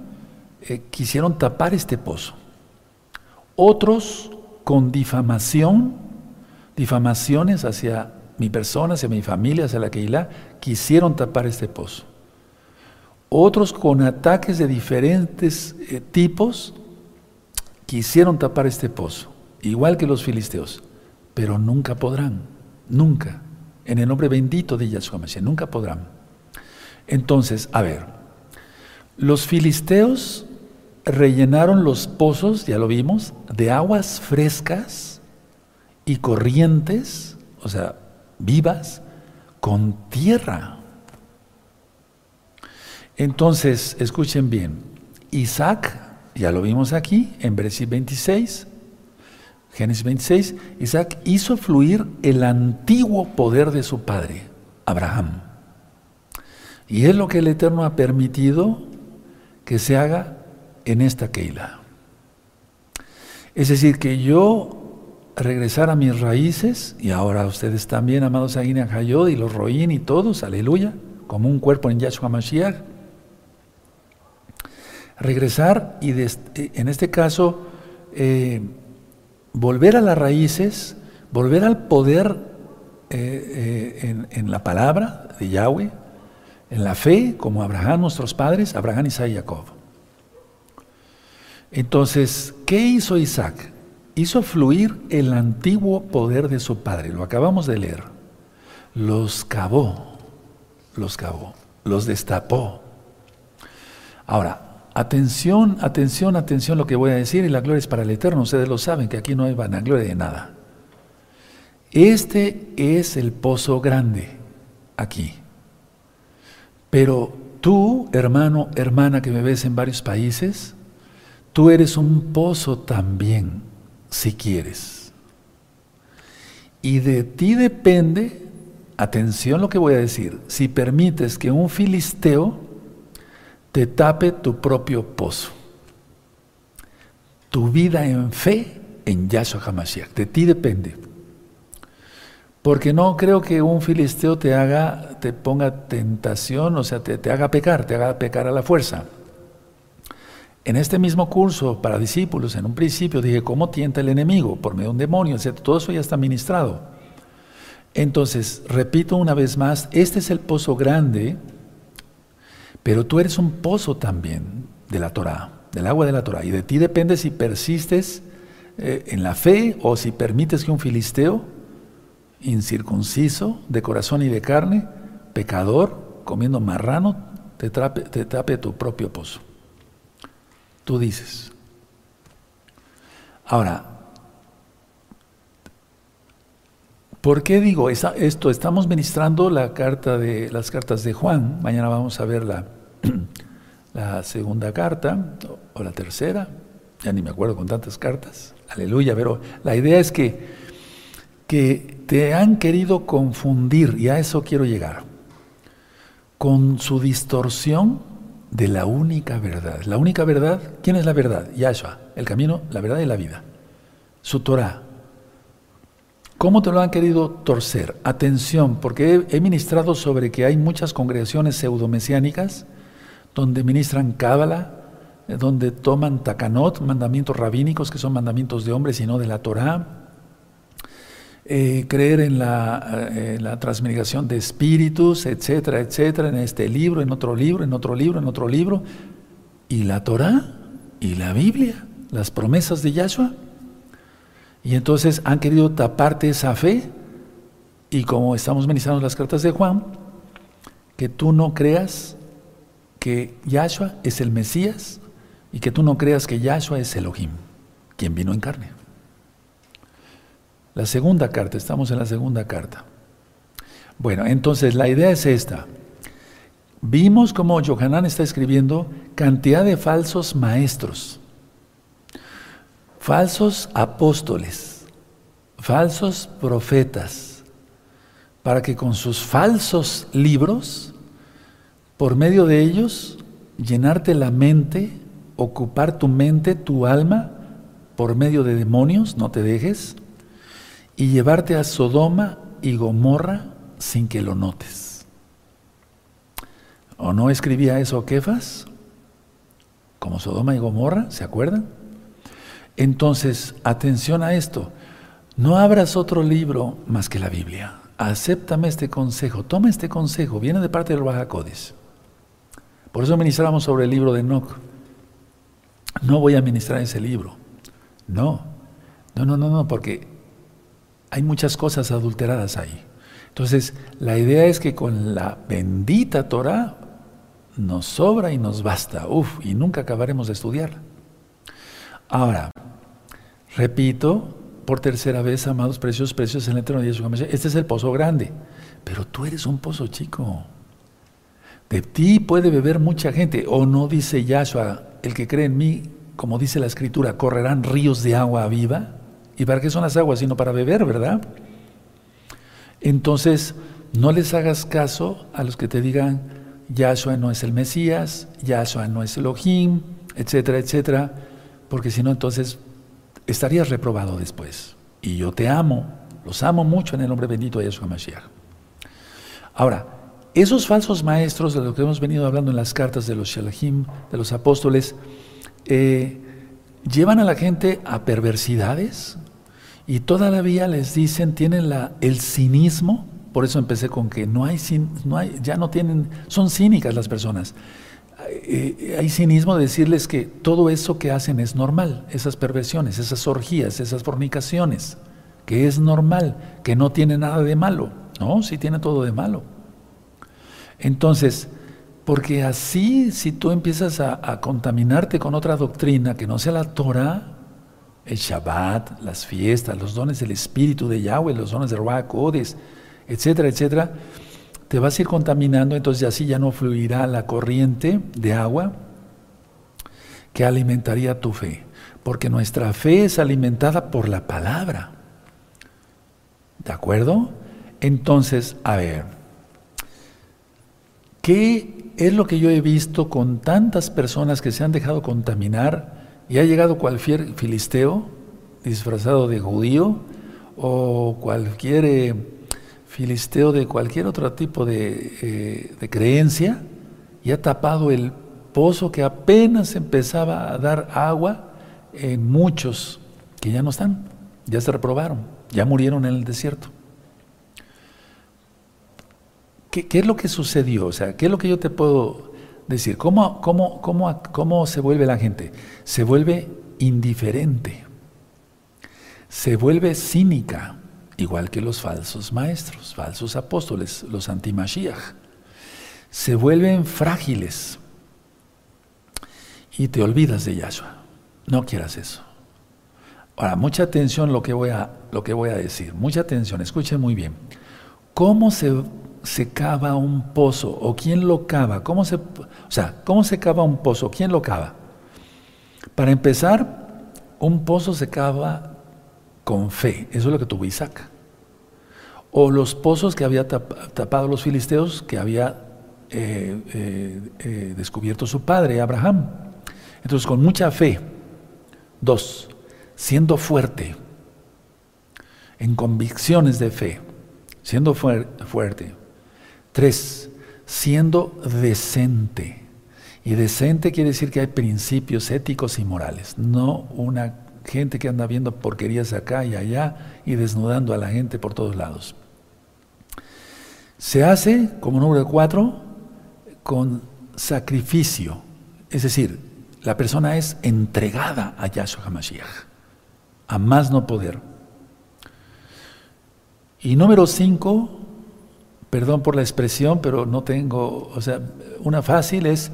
eh, quisieron tapar este pozo. Otros con difamación, difamaciones hacia mi persona, hacia mi familia, hacia la Keilah, quisieron tapar este pozo. Otros con ataques de diferentes eh, tipos quisieron tapar este pozo, igual que los filisteos, pero nunca podrán, nunca, en el nombre bendito de Yahshua Mashiach, nunca podrán. Entonces, a ver, los filisteos rellenaron los pozos, ya lo vimos, de aguas frescas y corrientes, o sea, vivas, con tierra. Entonces, escuchen bien, Isaac ya lo vimos aquí en Génesis 26. Génesis 26, Isaac hizo fluir el antiguo poder de su padre, Abraham. Y es lo que el Eterno ha permitido que se haga en esta Keila. Es decir, que yo regresar a mis raíces, y ahora ustedes también, amados Aguina Hayod y los Roín y todos, aleluya, como un cuerpo en Yahshua Mashiach, regresar y eh, en este caso eh, volver a las raíces, volver al poder eh, en, la palabra de Yahweh, en la fe, como Abraham, nuestros padres, Abraham, Isaac y Jacob. Entonces, ¿qué hizo Isaac? Hizo fluir el antiguo poder de su padre, lo acabamos de leer. Los cavó, los cavó, los destapó. Ahora, Atención, atención, atención lo que voy a decir y la gloria es para el Eterno. Ustedes lo saben que aquí no hay vanagloria de nada. Este es el pozo grande aquí. Pero tú, hermano, hermana que me ves en varios países, tú eres un pozo también, si quieres. Y de ti depende, atención lo que voy a decir, si permites que un filisteo te tape tu propio pozo. Tu vida en fe en Yahshua HaMashiach. De ti depende. Porque no creo que un filisteo te haga, te ponga tentación, o sea, te, haga pecar, te haga pecar a la fuerza. En este mismo curso para discípulos, en un principio dije, ¿cómo tienta el enemigo? Por medio de un demonio, etc. Todo eso ya está ministrado. Entonces, repito una vez más, este es el pozo grande pero tú eres un pozo también de la Torah, del agua de la Torah. Y de ti depende si persistes eh, en la fe o si permites que un filisteo, incircunciso, de corazón y de carne, pecador, comiendo marrano, te, te tape tu propio pozo. Tú dices. Ahora, ¿Por qué digo esto? Estamos ministrando las cartas de Juan. Mañana vamos a ver la, la segunda carta o la tercera. Ya ni me acuerdo con tantas cartas. Aleluya. Pero la idea es que, que te han querido confundir, y a eso quiero llegar, con su distorsión de la única verdad. La única verdad, ¿quién es la verdad? Yahshua, el camino, la verdad y la vida. Su Torah, ¿Cómo te lo han querido torcer? Atención, porque he, ministrado sobre que hay muchas congregaciones pseudomesiánicas donde ministran cábala, eh, donde toman takanot, mandamientos rabínicos que son mandamientos de hombres y no de la Torá. Eh, creer en la, eh, la, transmigración de espíritus, etcétera, etcétera, en este libro, en otro libro, en otro libro, en otro libro. ¿Y la Torá? ¿Y la Biblia? ¿Las promesas de Yahshua? Y entonces han querido taparte esa fe y como estamos ministrando las cartas de Juan, que tú no creas que Yahshua es el Mesías y que tú no creas que Yahshua es Elohim, quien vino en carne. La segunda carta, estamos en la segunda carta. Bueno, entonces la idea es esta. Vimos como Johanan está escribiendo cantidad de falsos maestros, falsos apóstoles, falsos profetas, para que con sus falsos libros, por medio de ellos, llenarte la mente, ocupar tu mente, tu alma, por medio de demonios, no te dejes, y llevarte a Sodoma y Gomorra sin que lo notes. ¿O no escribía eso Kefas? Como Sodoma y Gomorra, ¿se acuerdan? Entonces, atención a esto. No abras otro libro más que la Biblia. Acéptame este consejo. Toma este consejo. Viene de parte del Baja Por eso ministramos sobre el libro de Enoch. No voy a ministrar ese libro. No. No, no, no, no, porque hay muchas cosas adulteradas ahí. Entonces, la idea es que con la bendita Torah nos sobra y nos basta. Uf, y nunca acabaremos de estudiarla. Ahora, repito por tercera vez, amados precios, precios en el eterno de Yeshua Este es el pozo grande, pero tú eres un pozo chico. De ti puede beber mucha gente. O no dice Yahshua, el que cree en mí, como dice la escritura, correrán ríos de agua viva. ¿Y para qué son las aguas? Sino para beber, ¿verdad? Entonces, no les hagas caso a los que te digan, Yahshua no es el Mesías, Yahshua no es Elohim, etcétera, etcétera, porque si no, entonces estarías reprobado después. Y yo te amo, los amo mucho en el nombre bendito de Yahshua Mashiach. Ahora, esos falsos maestros de los que hemos venido hablando en las cartas de los Shalahim, de los apóstoles, eh, llevan a la gente a perversidades, y todavía les dicen, tienen la, el cinismo, por eso empecé con que no hay, no hay, ya no tienen, son cínicas las personas. Eh, hay cinismo de decirles que todo eso que hacen es normal, esas perversiones, esas orgías, esas fornicaciones, que es normal, que no tiene nada de malo. No, sí tiene todo de malo. Entonces, porque así, si tú empiezas a, contaminarte con otra doctrina que no sea la Torah, el Shabbat, las fiestas, los dones del Espíritu de Yahweh, los dones de Ruach etcétera, etcétera, te vas a ir contaminando, entonces así ya no fluirá la corriente de agua que alimentaría tu fe, porque nuestra fe es alimentada por la palabra. ¿De acuerdo? Entonces, a ver, ¿qué es lo que yo he visto con tantas personas que se han dejado contaminar? Y ha llegado cualquier filisteo disfrazado de judío o cualquier eh, filisteo de cualquier otro tipo eh, de, creencia y ha tapado el pozo que apenas empezaba a dar agua en muchos que ya no están, ya se reprobaron, ya murieron en el desierto. ¿Qué, ¿Qué, es lo que sucedió? O sea, ¿qué es lo que yo te puedo decir, ¿cómo, cómo, cómo, cómo se vuelve la gente? Se vuelve indiferente, se vuelve cínica, igual que los falsos maestros, falsos apóstoles, los antimashiach. Se vuelven frágiles y te olvidas de Yahshua. No quieras eso. Ahora, mucha atención lo que voy a, lo que voy a decir. Mucha atención, escuchen muy bien. ¿Cómo se se cava un pozo o quién lo cava? ¿Cómo se, o sea, ¿cómo se cava un pozo? ¿Quién lo cava? Para empezar, un pozo se cava con fe. Eso es lo que tuvo Isaac. O los pozos que había tapado los filisteos, que había eh, eh, eh, descubierto su padre, Abraham. Entonces, con mucha fe. Dos, siendo fuerte, en convicciones de fe, siendo fuerte. Tres, siendo decente. Y decente quiere decir que hay principios éticos y morales, no una gente que anda viendo porquerías acá y allá y desnudando a la gente por todos lados. Se hace, como número cuatro, con sacrificio. Es decir, la persona es entregada a Yahshua HaMashiach, a más no poder. Y número cinco, perdón por la expresión, pero no tengo, o sea, una fácil es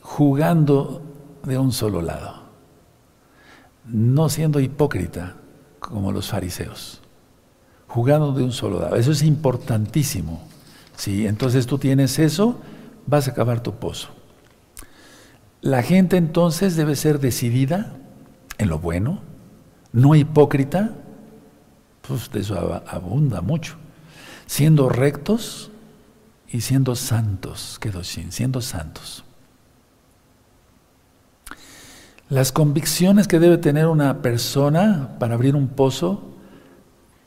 jugando de un solo lado, no siendo hipócrita como los fariseos, jugando de un solo lado. Eso es importantísimo. ¿sí? Entonces tú tienes eso, vas a acabar tu pozo. La gente entonces debe ser decidida en lo bueno, no hipócrita, pues de eso abunda mucho, siendo rectos y siendo santos, Kedoshim, siendo santos. Las convicciones que debe tener una persona para abrir un pozo,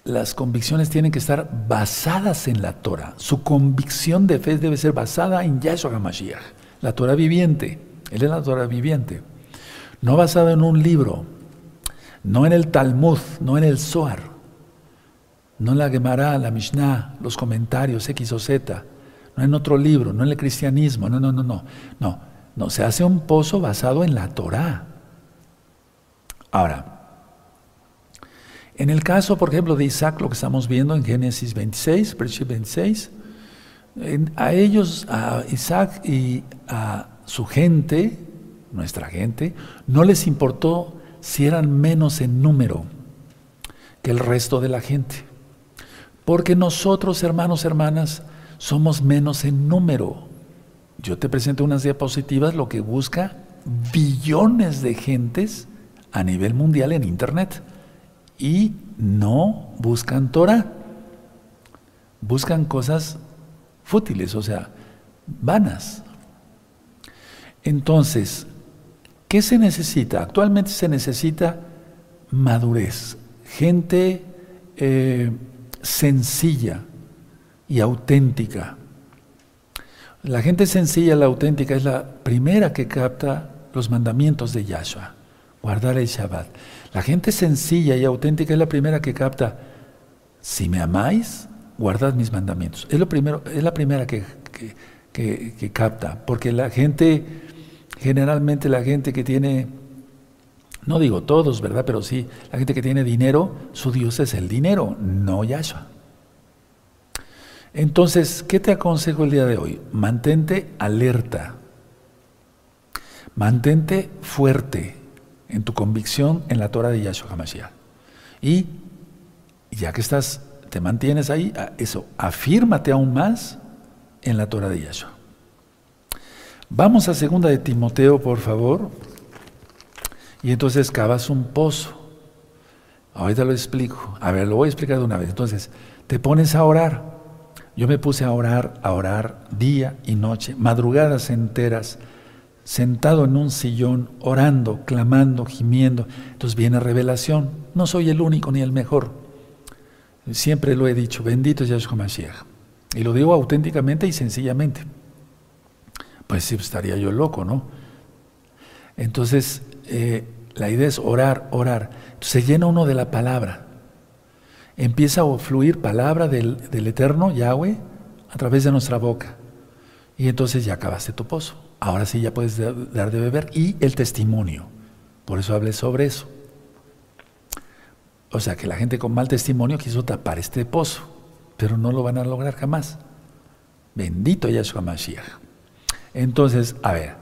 las convicciones tienen que estar basadas en la Torah. Su convicción de fe debe ser basada en Yahshua HaMashiach, la Torah viviente. Él es la Torah viviente. No basada en un libro, no en el Talmud, no en el Zohar, no en la Gemara, la Mishnah, los comentarios X o Z, no en otro libro, no en el cristianismo, no, no, no, no. No, no, se hace un pozo basado en la Torah. Ahora, en el caso, por ejemplo, de Isaac, lo que estamos viendo en Génesis 26, 26, a ellos, a Isaac y a su gente, nuestra gente, no les importó si eran menos en número que el resto de la gente. Porque nosotros, hermanos, hermanas, somos menos en número. Yo te presento unas diapositivas, lo que busca billones de gentes a nivel mundial en Internet y no buscan Torah, buscan cosas fútiles, o sea, vanas. Entonces, ¿qué se necesita? Actualmente se necesita madurez, gente eh, sencilla y auténtica. La gente sencilla y auténtica es la primera que capta los mandamientos de Yahshua guardar el Shabbat. La gente sencilla y auténtica es la primera que capta, si me amáis, guardad mis mandamientos. Es, lo primero, es la primera que, que, capta, porque la gente, generalmente la gente que tiene, no digo todos, ¿verdad? Pero sí, la gente que tiene dinero, su Dios es el dinero, no Yahshua. Entonces, ¿qué te aconsejo el día de hoy? Mantente alerta, mantente fuerte, en tu convicción en la Torah de Yahshua HaMashiach. Y ya que estás, te mantienes ahí, eso, afírmate aún más en la Torah de Yahshua. Vamos a segunda de Timoteo, por favor. Y entonces cavas un pozo. Ahorita lo explico. A ver, lo voy a explicar de una vez. Entonces, te pones a orar. Yo me puse a orar, a orar día y noche, madrugadas enteras sentado en un sillón, orando, clamando, gimiendo. Entonces viene revelación. No soy el único ni el mejor. Siempre lo he dicho, bendito es Yahshua Mashiach. Y lo digo auténticamente y sencillamente. Pues sí, estaría yo loco, ¿no? Entonces, eh, la idea es orar, orar. se llena uno de la palabra. Empieza a fluir palabra del, del Eterno, Yahweh, a través de nuestra boca. Y entonces ya acabaste tu pozo ahora sí ya puedes dar de beber y el testimonio. Por eso hablé sobre eso. O sea que la gente con mal testimonio quiso tapar este pozo, pero no lo van a lograr jamás. Bendito Yahshua Mashiach. Entonces, a ver,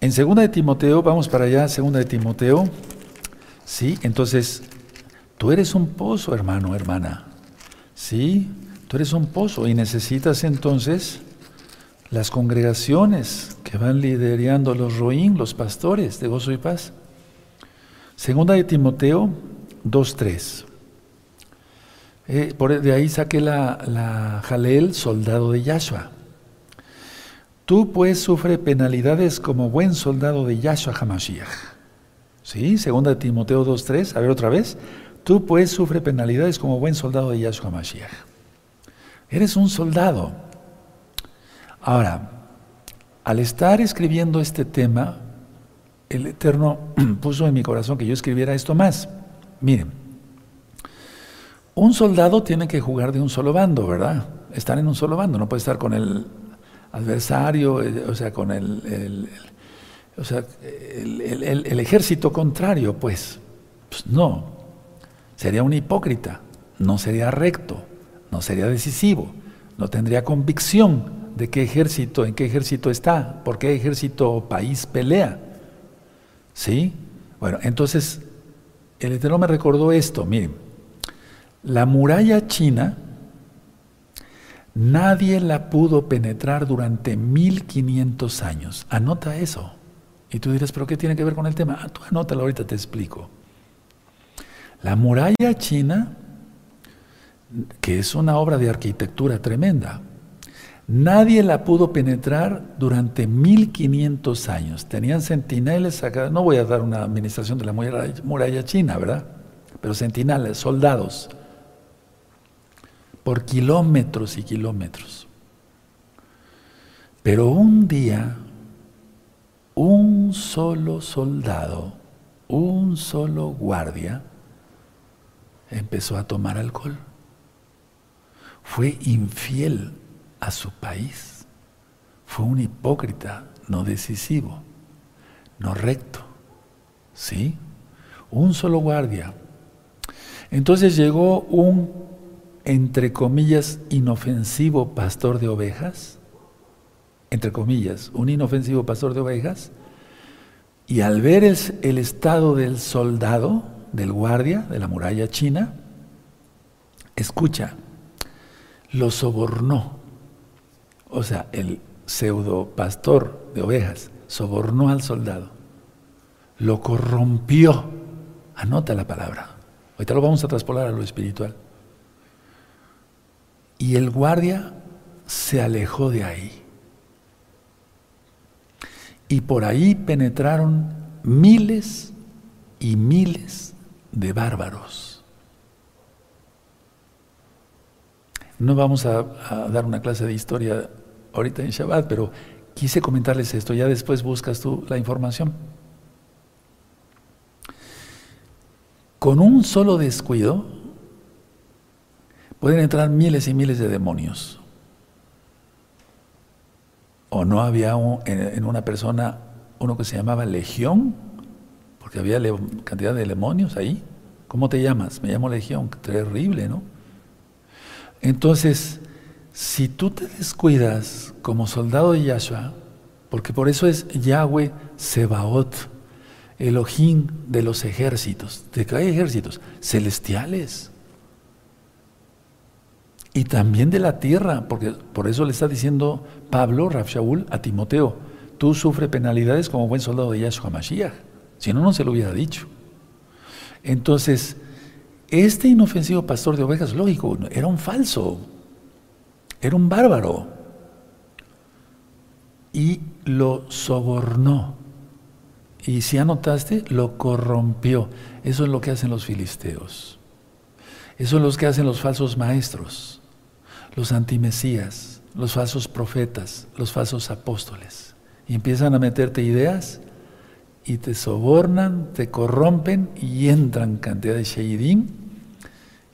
en segunda de Timoteo, vamos para allá, segunda de Timoteo, ¿sí? Entonces, tú eres un pozo, hermano, hermana, ¿sí? Tú eres un pozo y necesitas entonces las congregaciones que van liderando los roín, los pastores de gozo y paz. Segunda de Timoteo 2.3. Eh, de ahí saqué la, la Jalel, soldado de Yahshua. Tú pues sufre penalidades como buen soldado de Yahshua Hamashiach. ¿Sí? Segunda de Timoteo 2.3. A ver otra vez. Tú pues sufre penalidades como buen soldado de Yahshua Hamashiach. Eres un soldado. Ahora, al estar escribiendo este tema, el Eterno puso en mi corazón que yo escribiera esto más. Miren, un soldado tiene que jugar de un solo bando, ¿verdad? Estar en un solo bando, no puede estar con el adversario, eh, o sea, con el, o sea, el, ejército contrario, pues. pues no, sería un hipócrita, no sería recto, no sería decisivo, no tendría convicción de qué ejército, en qué ejército está, por qué ejército o país pelea. ¿Sí? Bueno, entonces el Eterno me recordó esto, miren, la muralla china, nadie la pudo penetrar durante 1500 años. Anota eso. Y tú dirás, ¿pero qué tiene que ver con el tema? Ah, tú anótalo, ahorita te explico. La muralla china, que es una obra de arquitectura tremenda, nadie la pudo penetrar durante 1500 años. Tenían centinelas no voy a dar una administración de la muralla china, ¿verdad? Pero centinelas, soldados, por kilómetros y kilómetros. Pero un día un solo soldado, un solo guardia, empezó a tomar alcohol. Fue infiel a su país. Fue un hipócrita, no decisivo, no recto. ¿Sí? Un solo guardia. Entonces llegó un, entre comillas, inofensivo pastor de ovejas entre comillas, un inofensivo pastor de ovejas, y al ver el, estado del soldado, del guardia de la muralla china, escucha, lo sobornó. O sea, el pseudo pastor de ovejas sobornó al soldado, lo corrompió. Anota la palabra. Ahorita lo vamos a traspolar a lo espiritual. Y el guardia se alejó de ahí. Y por ahí penetraron miles y miles de bárbaros. No vamos a, dar una clase de historia ahorita en Shabbat, pero quise comentarles esto, ya después buscas tú la información. Con un solo descuido pueden entrar miles y miles de demonios o no había en, una persona uno que se llamaba Legión, porque había cantidad de demonios ahí. ¿Cómo te llamas? Me llamo Legión, terrible, ¿no? Entonces, si tú te descuidas como soldado de Yahshua, porque por eso es Yahweh Sebaot, Elohim de los ejércitos, de que hay ejércitos celestiales, y también de la tierra, porque por eso le está diciendo Pablo, Raf Shaul, a Timoteo, tú sufres penalidades como buen soldado de Yahshua Mashiach, si no, no se lo hubiera dicho. Entonces, este inofensivo pastor de ovejas, lógico, era un falso, era un bárbaro, y lo sobornó. Y si anotaste, lo corrompió. Eso es lo que hacen los filisteos. Eso es lo que hacen los falsos maestros los antimesías, los falsos profetas, los falsos apóstoles. Y empiezan a meterte ideas y te sobornan, te corrompen y entran cantidad de sheidim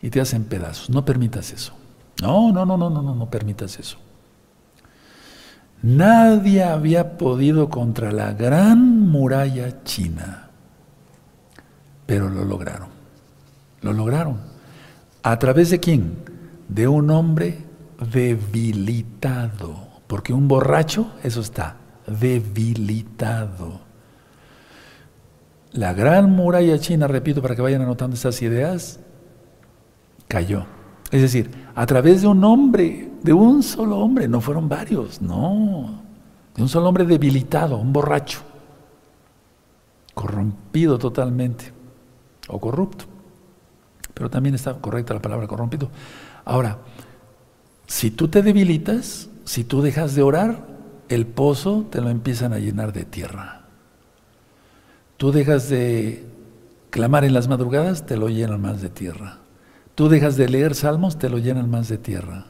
y te hacen pedazos. No permitas eso. No, no, no, no, no, no, no permitas eso. Nadie había podido contra la gran muralla china, pero lo lograron. Lo lograron. ¿A través de quién? De un hombre debilitado. Porque un borracho, eso está, debilitado. La gran muralla china, repito, para que vayan anotando estas ideas, cayó. Es decir, a través de un hombre, de un solo hombre, no fueron varios, no, de un solo hombre debilitado, un borracho, corrompido totalmente, o corrupto. Pero también está correcta la palabra corrompido. Ahora, si tú te debilitas, si tú dejas de orar, el pozo te lo empiezan a llenar de tierra. Tú dejas de clamar en las madrugadas, te lo llenan más de tierra. Tú dejas de leer salmos, te lo llenan más de tierra.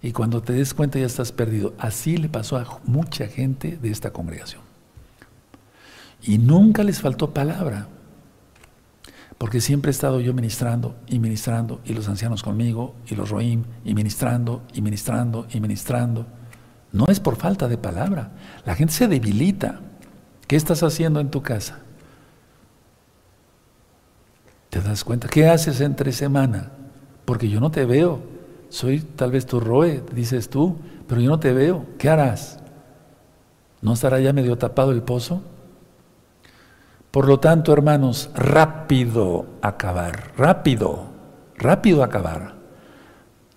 Y cuando te des cuenta ya estás perdido. Así le pasó a mucha gente de esta congregación. Y nunca les faltó palabra porque siempre he estado yo ministrando y ministrando, y los ancianos conmigo, y los roim, y ministrando, y ministrando, y ministrando. No es por falta de palabra. La gente se debilita. ¿Qué estás haciendo en tu casa? ¿Te das cuenta? ¿Qué haces entre semana? Porque yo no te veo. Soy tal vez tu roe, dices tú, pero yo no te veo. ¿Qué harás? ¿No estará ya medio tapado el pozo? Por lo tanto, hermanos, rápido acabar, rápido, rápido acabar,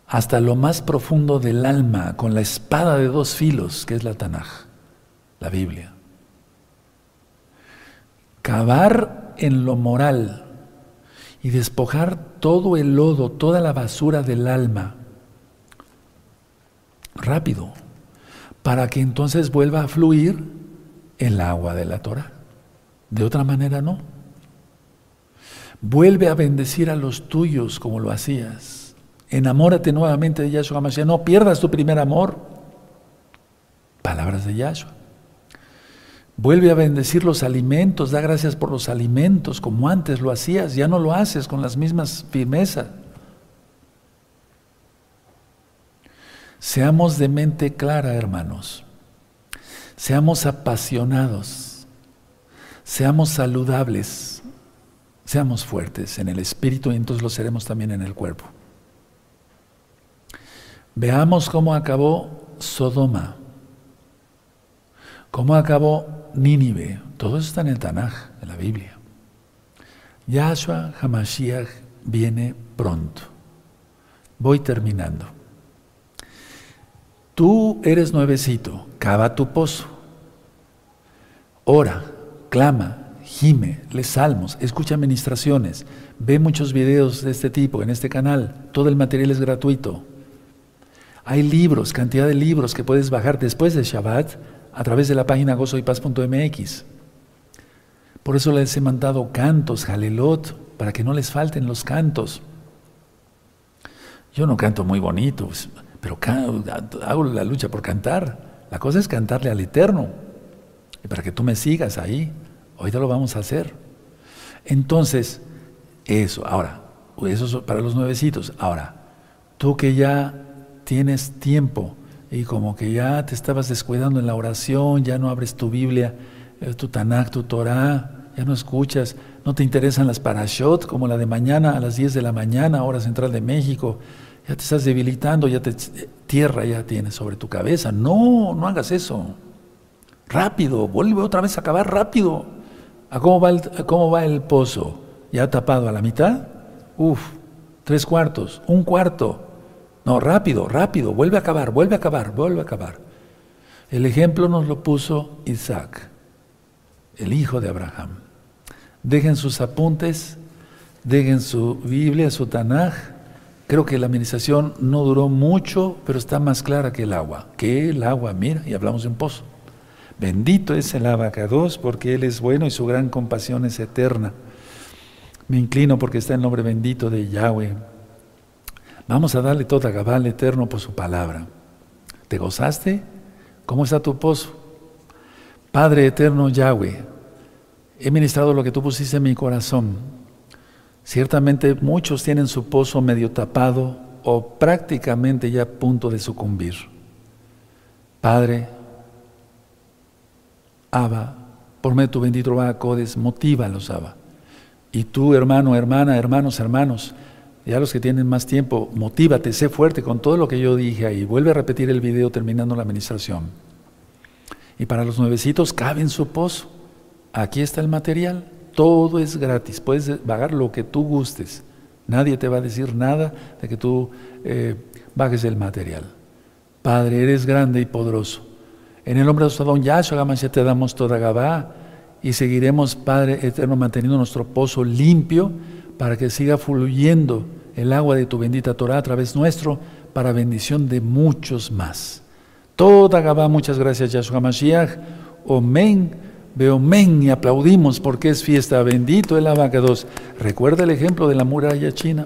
hasta lo más profundo del alma, con la espada de dos filos, que es la Tanaj, la Biblia. Cavar en lo moral y despojar todo el lodo, toda la basura del alma, rápido, para que entonces vuelva a fluir el agua de la Torah. De otra manera no. Vuelve a bendecir a los tuyos como lo hacías. Enamórate nuevamente de Yahshua Mashiach. No pierdas tu primer amor. Palabras de Yahshua. Vuelve a bendecir los alimentos, da gracias por los alimentos como antes lo hacías, ya no lo haces con las mismas firmezas. Seamos de mente clara, hermanos. Seamos apasionados. Seamos saludables, seamos fuertes en el espíritu y entonces lo seremos también en el cuerpo. Veamos cómo acabó Sodoma, cómo acabó Nínive. Todo eso está en el Tanaj, en la Biblia. Yahshua Hamashiach viene pronto. Voy terminando. Tú eres nuevecito, cava tu pozo. Ora, clama, gime, lee salmos, escucha administraciones, ve muchos videos de este tipo en este canal, todo el material es gratuito. Hay libros, cantidad de libros que puedes bajar después de Shabbat a través de la página gozoypaz.mx. Por eso les he mandado cantos, jalelot, para que no les falten los cantos. Yo no canto muy bonito, pues, pero hago la lucha por cantar. La cosa es cantarle al Eterno y para que tú me sigas ahí. Ahorita lo vamos a hacer. Entonces, eso, ahora, eso es para los nuevecitos. Ahora, tú que ya tienes tiempo y como que ya te estabas descuidando en la oración, ya no abres tu Biblia, eh, tu Tanakh, tu Torah, ya no escuchas, no te interesan las parashot como la de mañana a las 10 de la mañana, hora central de México, ya te estás debilitando, ya te tierra ya tienes sobre tu cabeza. No, no hagas eso. Rápido, vuelve otra vez a acabar rápido. ¿A cómo va el, cómo va el pozo? ¿Ya tapado a la mitad? Uf, tres cuartos, un cuarto. No, rápido, rápido, vuelve a acabar, vuelve a acabar, vuelve a acabar. El ejemplo nos lo puso Isaac, el hijo de Abraham. Dejen sus apuntes, dejen su Biblia, su Tanaj. Creo que la administración no duró mucho, pero está más clara que el agua. Que el agua, mira, y hablamos de un pozo. Bendito es el abacados porque Él es bueno y su gran compasión es eterna. Me inclino porque está el nombre bendito de Yahweh. Vamos a darle toda Gabal eterno por su palabra. ¿Te gozaste? ¿Cómo está tu pozo? Padre eterno Yahweh, he ministrado lo que tú pusiste en mi corazón. Ciertamente muchos tienen su pozo medio tapado o prácticamente ya a punto de sucumbir. Padre, Abba, por medio de tu bendito Codes, motívalos, Abba. Y tú, hermano, hermana, hermanos, hermanos, ya los que tienen más tiempo, motívate, sé fuerte con todo lo que yo dije ahí. Vuelve a repetir el video terminando la administración. Y para los nuevecitos, cabe en su pozo. Aquí está el material. Todo es gratis. Puedes pagar lo que tú gustes. Nadie te va a decir nada de que tú eh, bajes el material. Padre, eres grande y poderoso. En el nombre de nuestro don Yahshua ya te damos toda Gabá y seguiremos, Padre eterno, manteniendo nuestro pozo limpio para que siga fluyendo el agua de tu bendita Torah a través nuestro para bendición de muchos más. Toda Gabá, muchas gracias Yahshua Mashiach. Omen, veo men y aplaudimos porque es fiesta. Bendito el abacados. Recuerda el ejemplo de la muralla china.